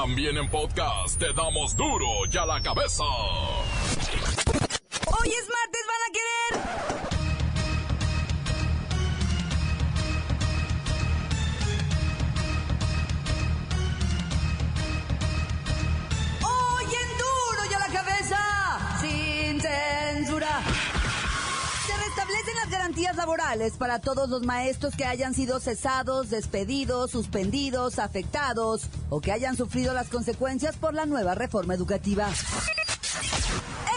También en podcast te damos duro y a la cabeza. Hoy es martes, laborales para todos los maestros que hayan sido cesados, despedidos, suspendidos, afectados o que hayan sufrido las consecuencias por la nueva reforma educativa.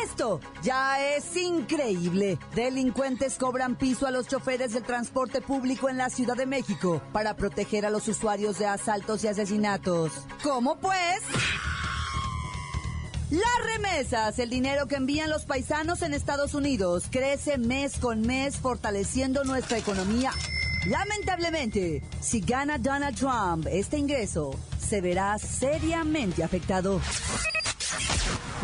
Esto ya es increíble. Delincuentes cobran piso a los choferes del transporte público en la Ciudad de México para proteger a los usuarios de asaltos y asesinatos. ¿Cómo pues? Las remesas, el dinero que envían los paisanos en Estados Unidos, crece mes con mes fortaleciendo nuestra economía. Lamentablemente, si gana Donald Trump, este ingreso se verá seriamente afectado.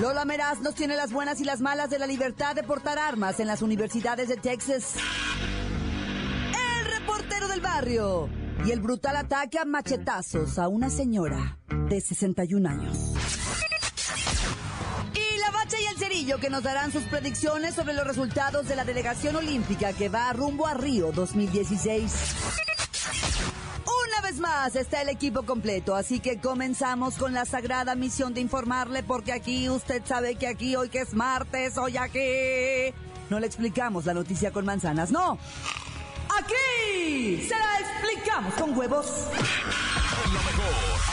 Lola Meraz nos tiene las buenas y las malas de la libertad de portar armas en las universidades de Texas. El reportero del barrio y el brutal ataque a machetazos a una señora de 61 años. Cerillo que nos darán sus predicciones sobre los resultados de la delegación olímpica que va rumbo a Río 2016. Una vez más está el equipo completo, así que comenzamos con la sagrada misión de informarle porque aquí usted sabe que aquí hoy que es martes, hoy aquí no le explicamos la noticia con manzanas, no. Aquí se la explicamos con huevos.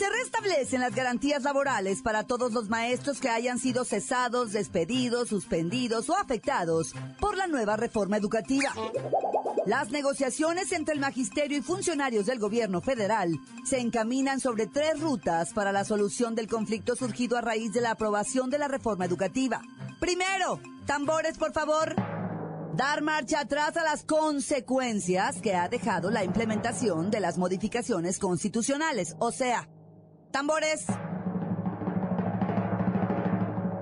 Se restablecen las garantías laborales para todos los maestros que hayan sido cesados, despedidos, suspendidos o afectados por la nueva reforma educativa. Las negociaciones entre el magisterio y funcionarios del gobierno federal se encaminan sobre tres rutas para la solución del conflicto surgido a raíz de la aprobación de la reforma educativa. Primero, tambores por favor. Dar marcha atrás a las consecuencias que ha dejado la implementación de las modificaciones constitucionales, o sea, tambores.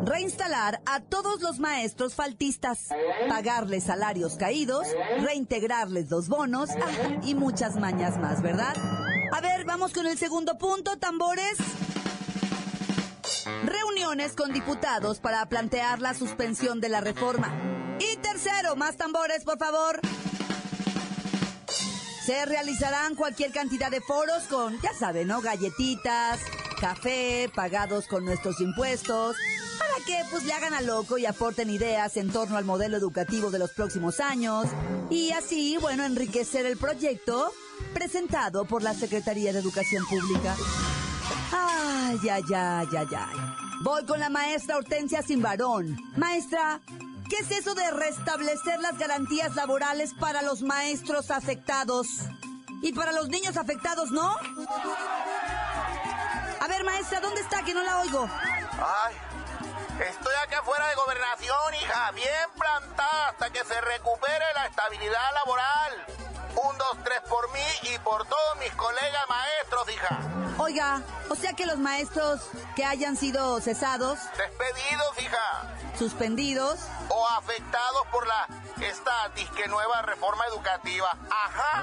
Reinstalar a todos los maestros faltistas, pagarles salarios caídos, reintegrarles los bonos ah, y muchas mañas más, ¿verdad? A ver, vamos con el segundo punto, tambores. Reuniones con diputados para plantear la suspensión de la reforma. Y tercero, más tambores, por favor. Se realizarán cualquier cantidad de foros con, ya saben, ¿no? Galletitas, café, pagados con nuestros impuestos, para que pues le hagan a loco y aporten ideas en torno al modelo educativo de los próximos años y así, bueno, enriquecer el proyecto presentado por la Secretaría de Educación Pública. Ay, ay, ay, ay, ay. Voy con la maestra Hortensia Simbarón. Maestra, ¿qué es eso de restablecer las garantías laborales para los maestros afectados? Y para los niños afectados, ¿no? A ver, maestra, ¿dónde está? Que no la oigo. Ay, estoy aquí afuera de gobernación, hija, bien plantada hasta que se recupere la estabilidad laboral. Un, dos, tres por mí y por todos mis colegas maestros, hija. Oiga, o sea que los maestros que hayan sido cesados, Despedidos, hija. Suspendidos, O afectados por la esta disque nueva reforma educativa. Ajá.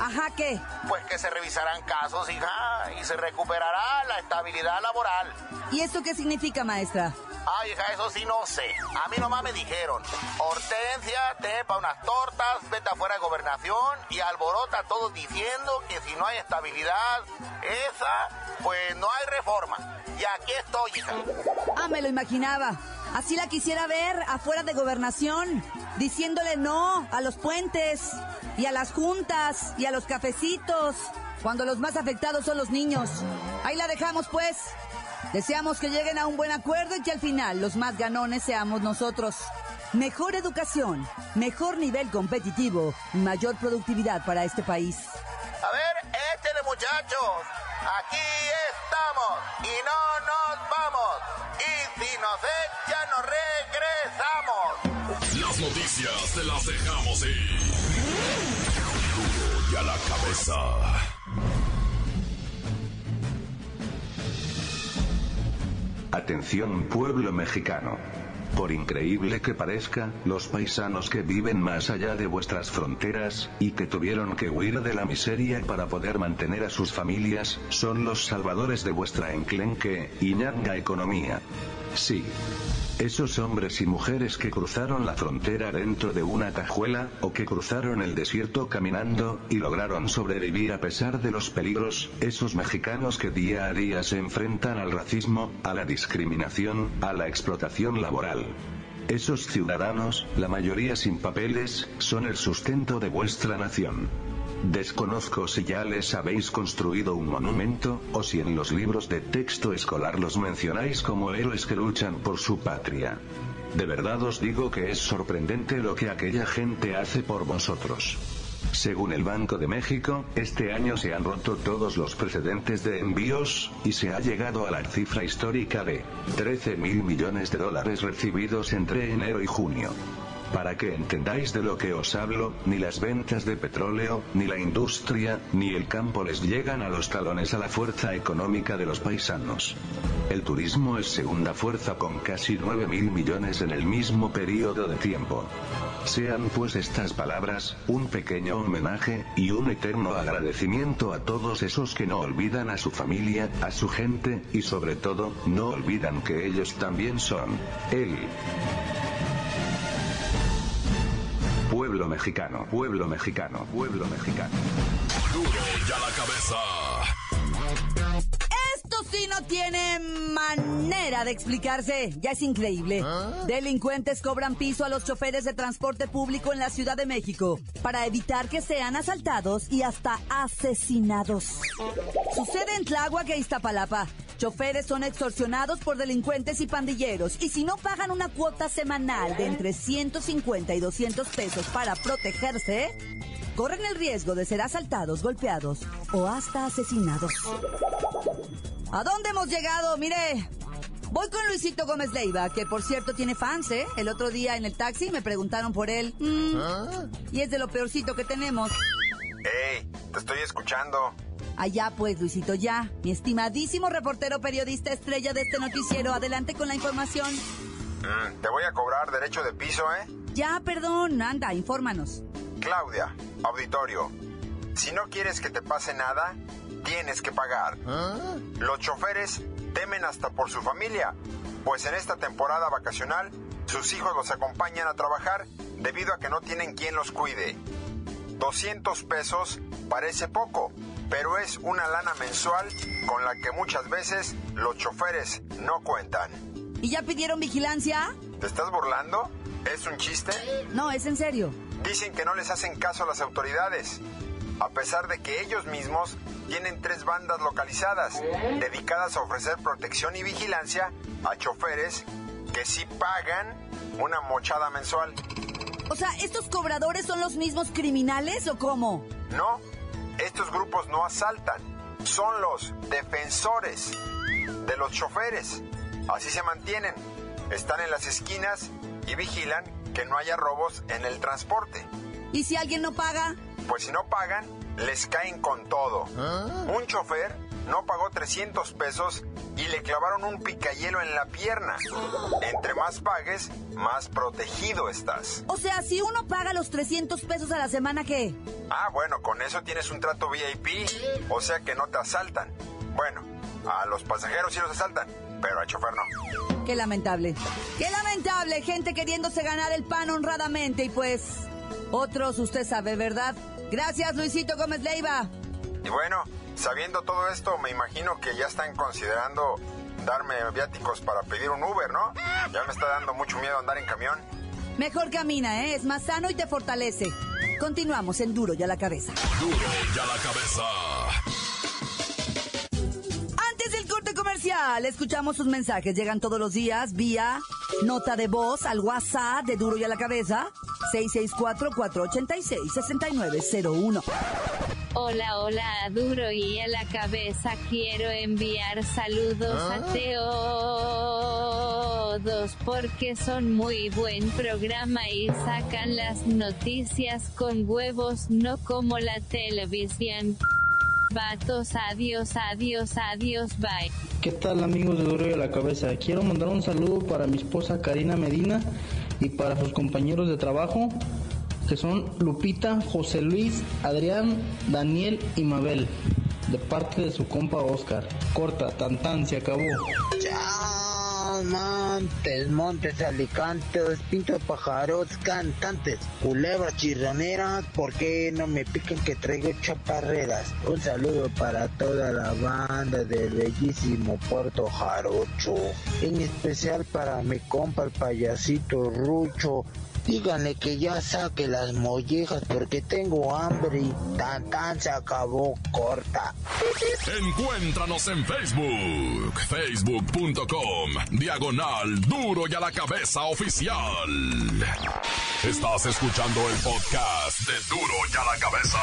ajá, ¿qué? Pues que se revisarán casos, hija, y se recuperará la estabilidad laboral. ¿Y esto qué significa, maestra? Ay, hija, eso sí no sé. A mí nomás me dijeron, Hortensia, te pa' unas tortas, vete afuera de gobernación y alborota a todos diciendo que si no hay estabilidad, esa, pues no hay reforma. Y aquí estoy, hija. Ah, me lo imaginaba. Así la quisiera ver afuera de gobernación, diciéndole no a los puentes y a las juntas y a los cafecitos, cuando los más afectados son los niños. Ahí la dejamos pues. Deseamos que lleguen a un buen acuerdo y que al final los más ganones seamos nosotros. Mejor educación, mejor nivel competitivo, mayor productividad para este país. A ver, échale muchachos. Aquí estamos y no nos vamos. Y si nos echan, nos regresamos. Las noticias te las dejamos ir. Y a la cabeza. Atención pueblo mexicano. Por increíble que parezca, los paisanos que viven más allá de vuestras fronteras, y que tuvieron que huir de la miseria para poder mantener a sus familias, son los salvadores de vuestra enclenque y ñanga economía. Sí. Esos hombres y mujeres que cruzaron la frontera dentro de una cajuela, o que cruzaron el desierto caminando, y lograron sobrevivir a pesar de los peligros, esos mexicanos que día a día se enfrentan al racismo, a la discriminación, a la explotación laboral. Esos ciudadanos, la mayoría sin papeles, son el sustento de vuestra nación. Desconozco si ya les habéis construido un monumento, o si en los libros de texto escolar los mencionáis como héroes que luchan por su patria. De verdad os digo que es sorprendente lo que aquella gente hace por vosotros. Según el Banco de México, este año se han roto todos los precedentes de envíos, y se ha llegado a la cifra histórica de 13 mil millones de dólares recibidos entre enero y junio. Para que entendáis de lo que os hablo, ni las ventas de petróleo, ni la industria, ni el campo les llegan a los talones a la fuerza económica de los paisanos. El turismo es segunda fuerza con casi 9 mil millones en el mismo periodo de tiempo. Sean pues estas palabras, un pequeño homenaje, y un eterno agradecimiento a todos esos que no olvidan a su familia, a su gente, y sobre todo, no olvidan que ellos también son, él. Pueblo mexicano, pueblo mexicano, pueblo mexicano. Duro y a la cabeza. Esto sí no tiene manera de explicarse. Ya es increíble. Delincuentes cobran piso a los choferes de transporte público en la Ciudad de México para evitar que sean asaltados y hasta asesinados. Sucede en Tláhuac e Iztapalapa. Choferes son extorsionados por delincuentes y pandilleros y si no pagan una cuota semanal de entre 150 y 200 pesos para protegerse, corren el riesgo de ser asaltados, golpeados o hasta asesinados. ¿A dónde hemos llegado? Mire, voy con Luisito Gómez Leiva, que por cierto tiene fans, ¿eh? El otro día en el taxi me preguntaron por él. Mm, Y es de lo peorcito que tenemos. ¡Ey! Te estoy escuchando. Allá pues, Luisito, ya. Mi estimadísimo reportero periodista estrella de este noticiero, adelante con la información. Mm, te voy a cobrar derecho de piso, ¿eh? Ya, perdón, anda, infórmanos. Claudia, auditorio. Si no quieres que te pase nada, tienes que pagar. Los choferes temen hasta por su familia, pues en esta temporada vacacional sus hijos los acompañan a trabajar debido a que no tienen quien los cuide. 200 pesos parece poco, pero es una lana mensual con la que muchas veces los choferes no cuentan. ¿Y ya pidieron vigilancia? ¿Te estás burlando? ¿Es un chiste? No, es en serio. Dicen que no les hacen caso a las autoridades, a pesar de que ellos mismos tienen tres bandas localizadas dedicadas a ofrecer protección y vigilancia a choferes que sí pagan una mochada mensual. O sea, ¿estos cobradores son los mismos criminales o cómo? No, estos grupos no asaltan, son los defensores de los choferes. Así se mantienen, están en las esquinas y vigilan que no haya robos en el transporte. ¿Y si alguien no paga? Pues si no pagan, les caen con todo. Un chofer no pagó 300 pesos y le clavaron un picayelo en la pierna. Entre más pagues, más protegido estás. O sea, si uno paga los 300 pesos a la semana, ¿qué? Ah, bueno, con eso tienes un trato VIP, o sea que no te asaltan. Bueno, a los pasajeros sí los asaltan, pero al chofer no. Qué lamentable. Qué lamentable, gente queriéndose ganar el pan honradamente y pues otros, usted sabe, ¿verdad? Gracias, Luisito Gómez Leiva. Y bueno, sabiendo todo esto, me imagino que ya están considerando darme viáticos para pedir un Uber, ¿no? Ya me está dando mucho miedo andar en camión. Mejor camina, ¿eh? Es más sano y te fortalece. Continuamos en Duro y a la cabeza. Duro y a la cabeza. Antes del corte comercial, escuchamos sus mensajes. Llegan todos los días vía nota de voz al WhatsApp de Duro y a la cabeza. 664-486-6901. Hola, hola, duro y a la cabeza. Quiero enviar saludos a Teo todos porque son muy buen programa y sacan las noticias con huevos, no como la televisión. Vatos, adiós, adiós, adiós, bye. ¿Qué tal amigos de Duro y a la Cabeza? Quiero mandar un saludo para mi esposa Karina Medina y para sus compañeros de trabajo que son Lupita, José Luis, Adrián, Daniel y Mabel, de parte de su compa Oscar. Corta, tan tan, se acabó. Chao, montes, montes, alicantes, pintos, pájaros, cantantes, culebras chirroneras, ¿por qué no me piquen que traigo chaparreras? Un saludo para toda la banda del bellísimo Puerto Jarocho, en especial para mi compa el payasito Rucho, Díganle que ya saque las mollejas porque tengo hambre y tan tan se acabó corta. Encuéntranos en Facebook, facebook.com, diagonal duro y a la cabeza oficial. Estás escuchando el podcast de duro y a la cabeza.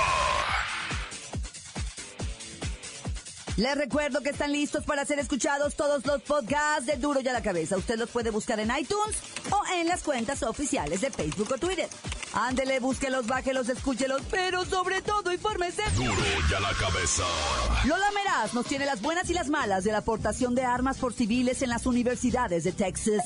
Les recuerdo que están listos para ser escuchados todos los podcasts de Duro y a la Cabeza. Usted los puede buscar en iTunes o en las cuentas oficiales de Facebook o Twitter. Ándele, búsquelos, bájelos, escúchelos, pero sobre todo infórmese. Duro y a la cabeza. Lola Meraz nos tiene las buenas y las malas de la aportación de armas por civiles en las universidades de Texas.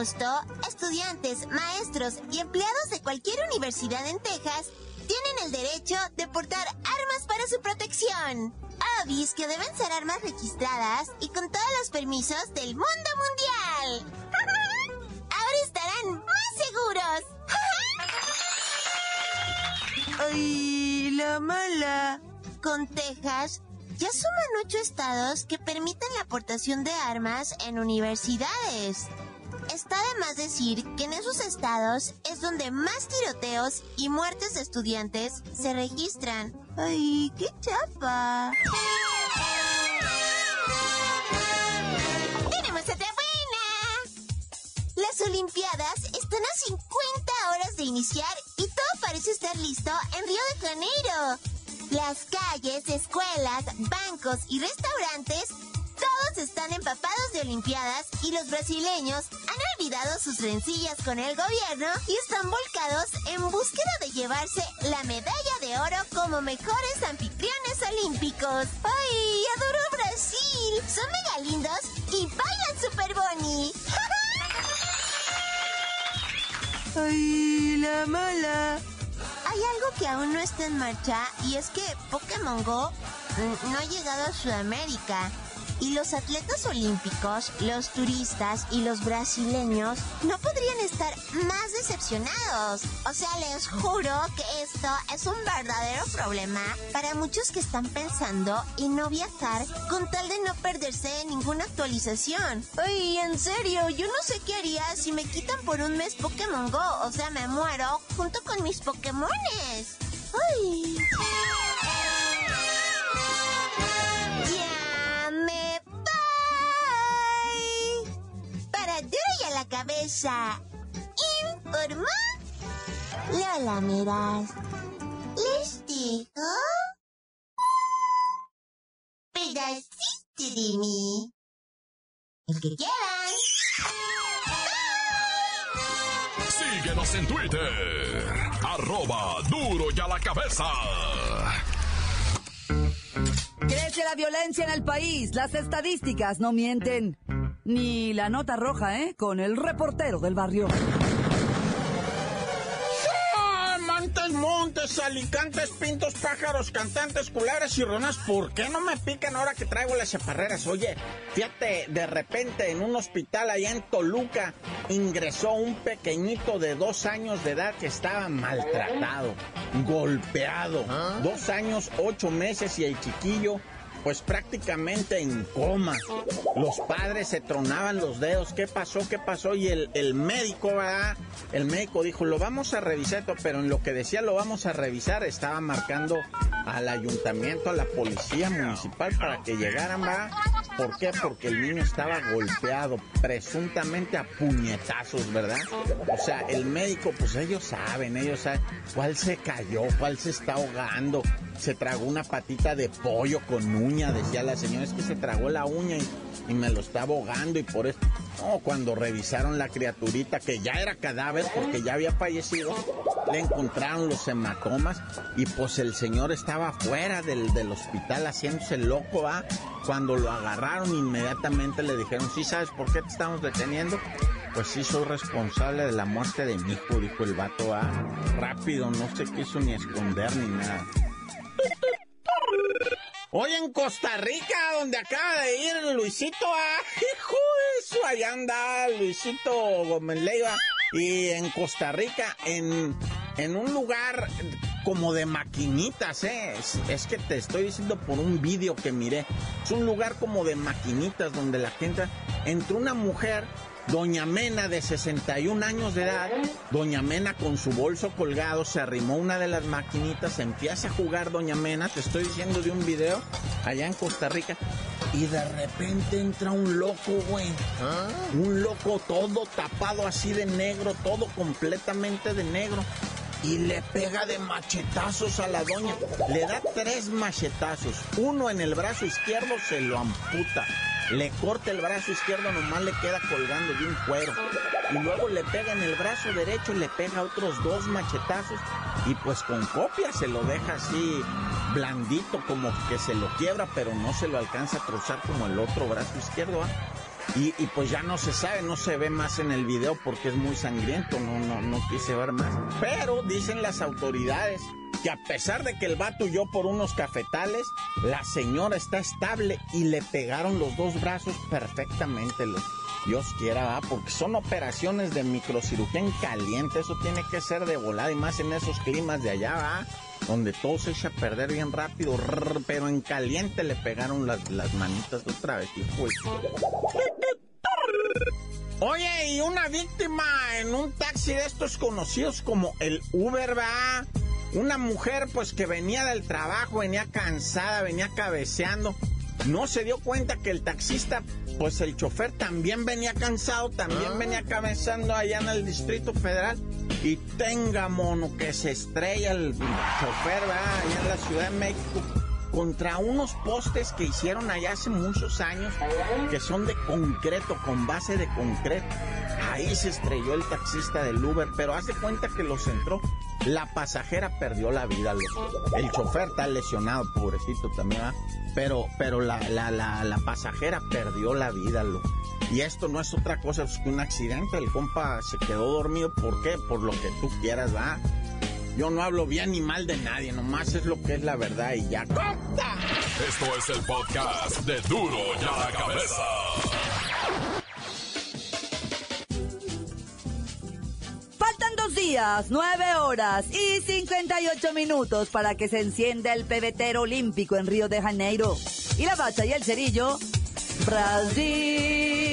Agosto, estudiantes, maestros y empleados de cualquier universidad en Texas tienen el derecho de portar armas para su protección. Avis que deben ser armas registradas y con todos los permisos del mundo mundial. Ahora estarán más seguros. ¡Ay, la mala! Con Texas, ya suman ocho estados que permiten la aportación de armas en universidades. Está de decir que en esos estados es donde más tiroteos y muertes de estudiantes se registran. ¡Ay, qué chapa! ¡Tenemos otra buena! Las Olimpiadas están a 50 horas de iniciar y todo parece estar listo en Río de Janeiro. Las calles, escuelas, bancos y restaurantes, todos están empapados de Olimpiadas y los brasileños han olvidado sus rencillas con el gobierno y están volcados en búsqueda de llevarse la medalla de oro como mejores anfitriones olímpicos. ¡Ay, adoro Brasil! Son mega lindos y bailan super boni. ¡Ay, la mala! Hay algo que aún no está en marcha y es que Pokémon Go mm, no ha llegado a Sudamérica. Y los atletas olímpicos, los turistas y los brasileños no podrían estar más decepcionados. O sea, les juro que esto es un verdadero problema para muchos que están pensando en no viajar con tal de no perderse ninguna actualización. Ay, en serio, yo no sé qué haría si me quitan por un mes Pokémon Go. O sea, me muero junto con mis Pokémones. Ay. A la cabeza. Informó Lola Meras. Les digo. Pedacito de mí. El que quieran. Síguenos en Twitter. Arroba duro y a la cabeza. Crece la violencia en el país. Las estadísticas no mienten. Ni la nota roja, ¿eh? Con el reportero del barrio. Montes, montes, alicantes, pintos, pájaros, cantantes, culebras y ronas, ¿por qué no me pican ahora que traigo las chaparreras? Oye, fíjate, de repente en un hospital allá en Toluca ingresó un pequeñito de dos años de edad que estaba maltratado, golpeado, dos años, ocho meses y el chiquillo pues prácticamente en coma. Los padres se tronaban los dedos. ¿Qué pasó? ¿Qué pasó? Y el, el médico, ¿verdad? El médico dijo, lo vamos a revisar, pero en lo que decía lo vamos a revisar, estaba marcando al ayuntamiento, a la policía municipal para que llegaran, ¿verdad? ¿Por qué? Porque el niño estaba golpeado, presuntamente a puñetazos, ¿verdad? O sea, el médico, pues ellos saben, ellos saben cuál se cayó, cuál se está ahogando. Se tragó una patita de pollo con uña, decía la señora, es que se tragó la uña y, me lo estaba ahogando y por eso... No, cuando revisaron la criaturita, que ya era cadáver porque ya había fallecido, le encontraron los hematomas y pues el señor estaba fuera del, del hospital haciéndose loco, ¿ah? Cuando lo agarraron inmediatamente le dijeron, sí, ¿sabes por qué te estamos deteniendo? Pues sí, soy responsable de la muerte de mi hijo, dijo el vato, ¿ah? Rápido, no se quiso ni esconder ni nada. Hoy en Costa Rica, donde acaba de ir Luisito, ah, hijo eso, allá anda Luisito Gómez Leiva. Y en Costa Rica, en, en un lugar como de maquinitas, ¿eh? Es, es, que te estoy diciendo por un vídeo que miré. Es un lugar como de maquinitas donde la gente... Entró una mujer Doña Mena, de 61 años de edad, Doña Mena con su bolso colgado, se arrimó una de las maquinitas, empieza a jugar Doña Mena, te estoy diciendo de un video allá en Costa Rica, y de repente entra un loco, güey. Un loco todo tapado así de negro, todo completamente de negro. Y le pega de machetazos a la doña. Le da tres machetazos. Uno en el brazo izquierdo se lo amputa le corta el brazo izquierdo, nomás le queda colgando de un cuero. Y luego le pega en el brazo derecho le pega otros dos machetazos. Y pues con copia se lo deja así blandito, como que se lo quiebra, pero no se lo alcanza a trozar como el otro brazo izquierdo. ¿ah? Y, y, pues ya no se sabe, no se ve más en el video porque es muy sangriento, no, no, no quise ver más. Pero dicen las autoridades que a pesar de que el vato huyó por unos cafetales, la señora está estable y le pegaron los dos brazos perfectamente. Los, Dios quiera, ¿va? porque son operaciones de microcirugía en caliente, eso tiene que ser de volada y más en esos climas de allá, ¿va? donde todo se echa a perder bien rápido, pero en caliente le pegaron las, las manitas otra vez. Y. Oye, y una víctima en un taxi de estos conocidos como el Uber, va. Una mujer pues que venía del trabajo, venía cansada, venía cabeceando. No se dio cuenta que el taxista, pues el chofer también venía cansado, también venía cabeceando allá en el Distrito Federal. Y tenga mono que se estrella el chofer, va, allá en la Ciudad de México contra unos postes que hicieron allá hace muchos años, que son de concreto, con base de concreto. Ahí se estrelló el taxista del Uber, pero hace cuenta que los entró. La pasajera perdió la vida, el chofer está lesionado, pobrecito también, ¿verdad? pero, pero la, la, la, la, pasajera perdió la vida, lo. Y esto no es otra cosa que un accidente, el compa se quedó dormido, ¿por qué? Por lo que tú quieras, va. Yo no hablo bien ni mal de nadie, nomás es lo que es la verdad y ya. ¡Corta! Esto es el podcast de Duro y a la Cabeza. Faltan dos días, nueve horas y 58 minutos para que se encienda el pebetero olímpico en Río de Janeiro. Y la bacha y el cerillo, Brasil.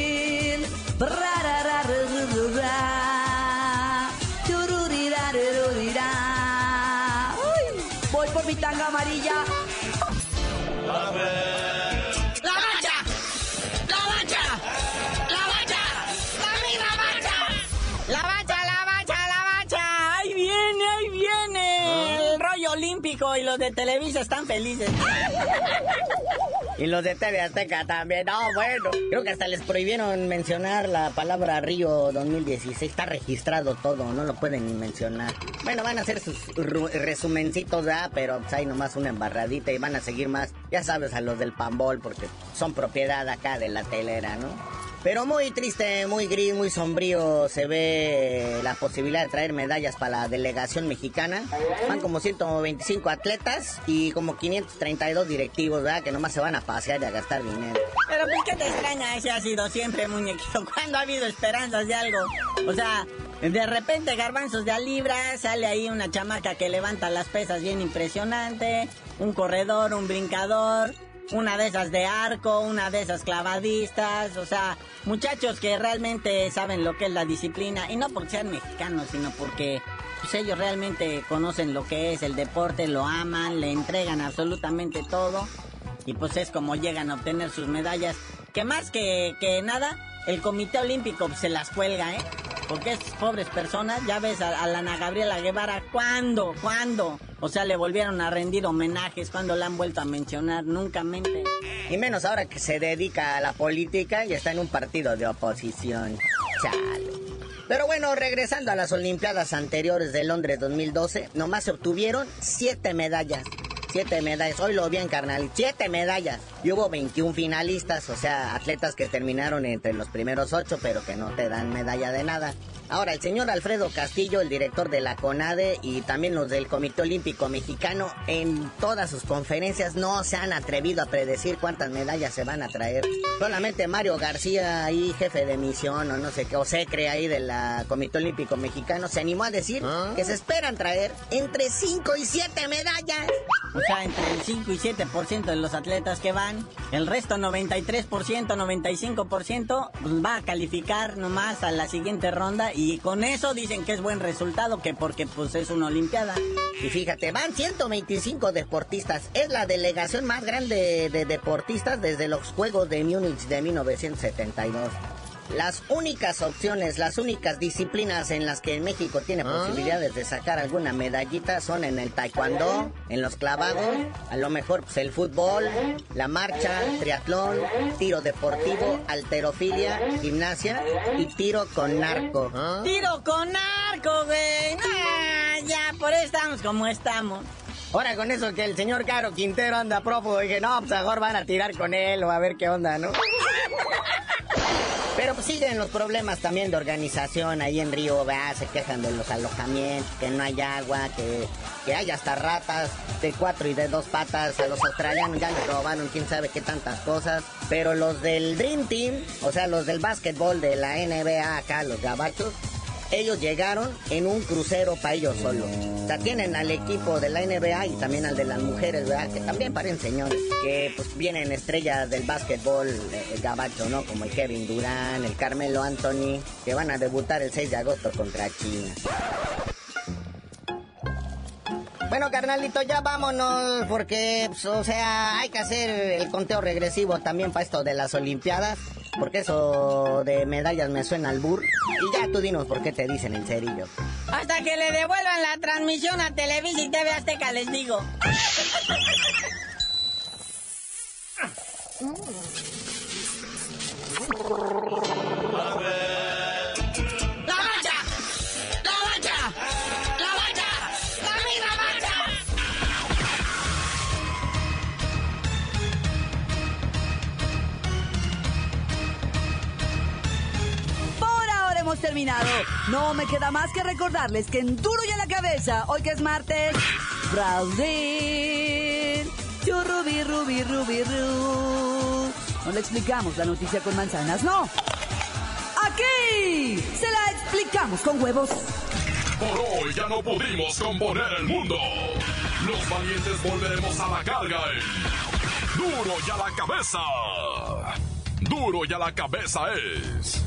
Bra, tanga amarilla. La bacha, la bacha, la bacha, la misma bacha, la bacha, la bacha, la bacha. Ahí viene, ahí viene. El rollo olímpico y los de Televisa están felices. Y los de TV Azteca también. No, bueno. Creo que hasta les prohibieron mencionar la palabra Río 2016. Está registrado todo, no lo pueden ni mencionar. Bueno, van a hacer sus resumencitos, ¿verdad? Pero pues hay nomás una embarradita y van a seguir más, ya sabes, a los del Pambol, porque son propiedad acá de la telera, ¿no? Pero muy triste, muy gris, muy sombrío se ve la posibilidad de traer medallas para la delegación mexicana. Van como 125 atletas y como 532 directivos, ¿verdad? Que nomás se van a pasear y a gastar dinero. Pero pues qué te extraña, ese ha sido siempre muñequito. ¿Cuándo ha habido esperanzas de algo? O sea, de repente garbanzos de libra, sale ahí una chamaca que levanta las pesas bien impresionante, un corredor, un brincador, una de esas de arco, una de esas clavadistas, o sea, muchachos que realmente saben lo que es la disciplina, y no porque sean mexicanos, sino porque pues, ellos realmente conocen lo que es el deporte, lo aman, le entregan absolutamente todo, y pues es como llegan a obtener sus medallas. que más que, que nada, el Comité Olímpico se las cuelga, ¿eh? Porque estas pobres personas, ya ves a, a la Ana Gabriela Guevara, ¿cuándo? ¿Cuándo? O sea, le volvieron a rendir homenajes, cuando la han vuelto a mencionar? Nunca mente. Y menos ahora que se dedica a la política y está en un partido de oposición. Chale. Pero bueno, regresando a las Olimpiadas anteriores de Londres 2012, nomás se obtuvieron siete medallas. Siete medallas, hoy lo bien carnal, siete medallas. Y hubo 21 finalistas, o sea, atletas que terminaron entre los primeros ocho, pero que no te dan medalla de nada. Ahora, el señor Alfredo Castillo, el director de la CONADE y también los del Comité Olímpico Mexicano, en todas sus conferencias no se han atrevido a predecir cuántas medallas se van a traer. Solamente Mario García, ahí jefe de misión o no sé qué, o secre ahí del Comité Olímpico Mexicano, se animó a decir que se esperan traer entre 5 y 7 medallas. O sea, entre el 5 y 7% de los atletas que van, el resto 93%, 95% pues va a calificar nomás a la siguiente ronda y con eso dicen que es buen resultado, que porque pues es una olimpiada. Y fíjate, van 125 deportistas. Es la delegación más grande de deportistas desde los Juegos de Múnich de 1972. Las únicas opciones, las únicas disciplinas en las que México tiene posibilidades de sacar alguna medallita son en el taekwondo, en los clavados, a lo mejor pues, el fútbol, la marcha, triatlón, tiro deportivo, alterofilia, gimnasia y tiro con narco. ¡Tiro con narco, güey! ¡Ah, ya, por eso estamos como estamos. Ahora con eso que el señor Caro Quintero anda prófugo, dije, no, pues mejor van a tirar con él o a ver qué onda, ¿no? Pero pues siguen los problemas también de organización ahí en Río, ¿verdad? Se quejan de los alojamientos, que no hay agua, que, que hay hasta ratas de cuatro y de dos patas. A los australianos ya les robaron quién sabe qué tantas cosas. Pero los del Dream Team, o sea, los del básquetbol de la NBA acá, los gabachos, ellos llegaron en un crucero para ellos solos. O sea, tienen al equipo de la NBA y también al de las mujeres, ¿verdad? Que también parecen señores. Que pues vienen estrellas del básquetbol eh, gabacho, ¿no? Como el Kevin Durán, el Carmelo Anthony, que van a debutar el 6 de agosto contra China. Bueno, carnalito, ya vámonos, porque, pues, o sea, hay que hacer el conteo regresivo también para esto de las Olimpiadas, porque eso de medallas me suena al bur. Y ya tú dinos por qué te dicen el cerillo. Hasta que le devuelvan la transmisión a Televisa y TV Azteca, les digo. No me queda más que recordarles que en Duro y a la Cabeza, hoy que es martes, Brasil. Yo, Rubi, Rubi, Rubi, Ru. No le explicamos la noticia con manzanas, no. Aquí se la explicamos con huevos. Por hoy ya no pudimos componer el mundo. Los valientes volveremos a la carga en Duro y a la cabeza. Duro y a la cabeza es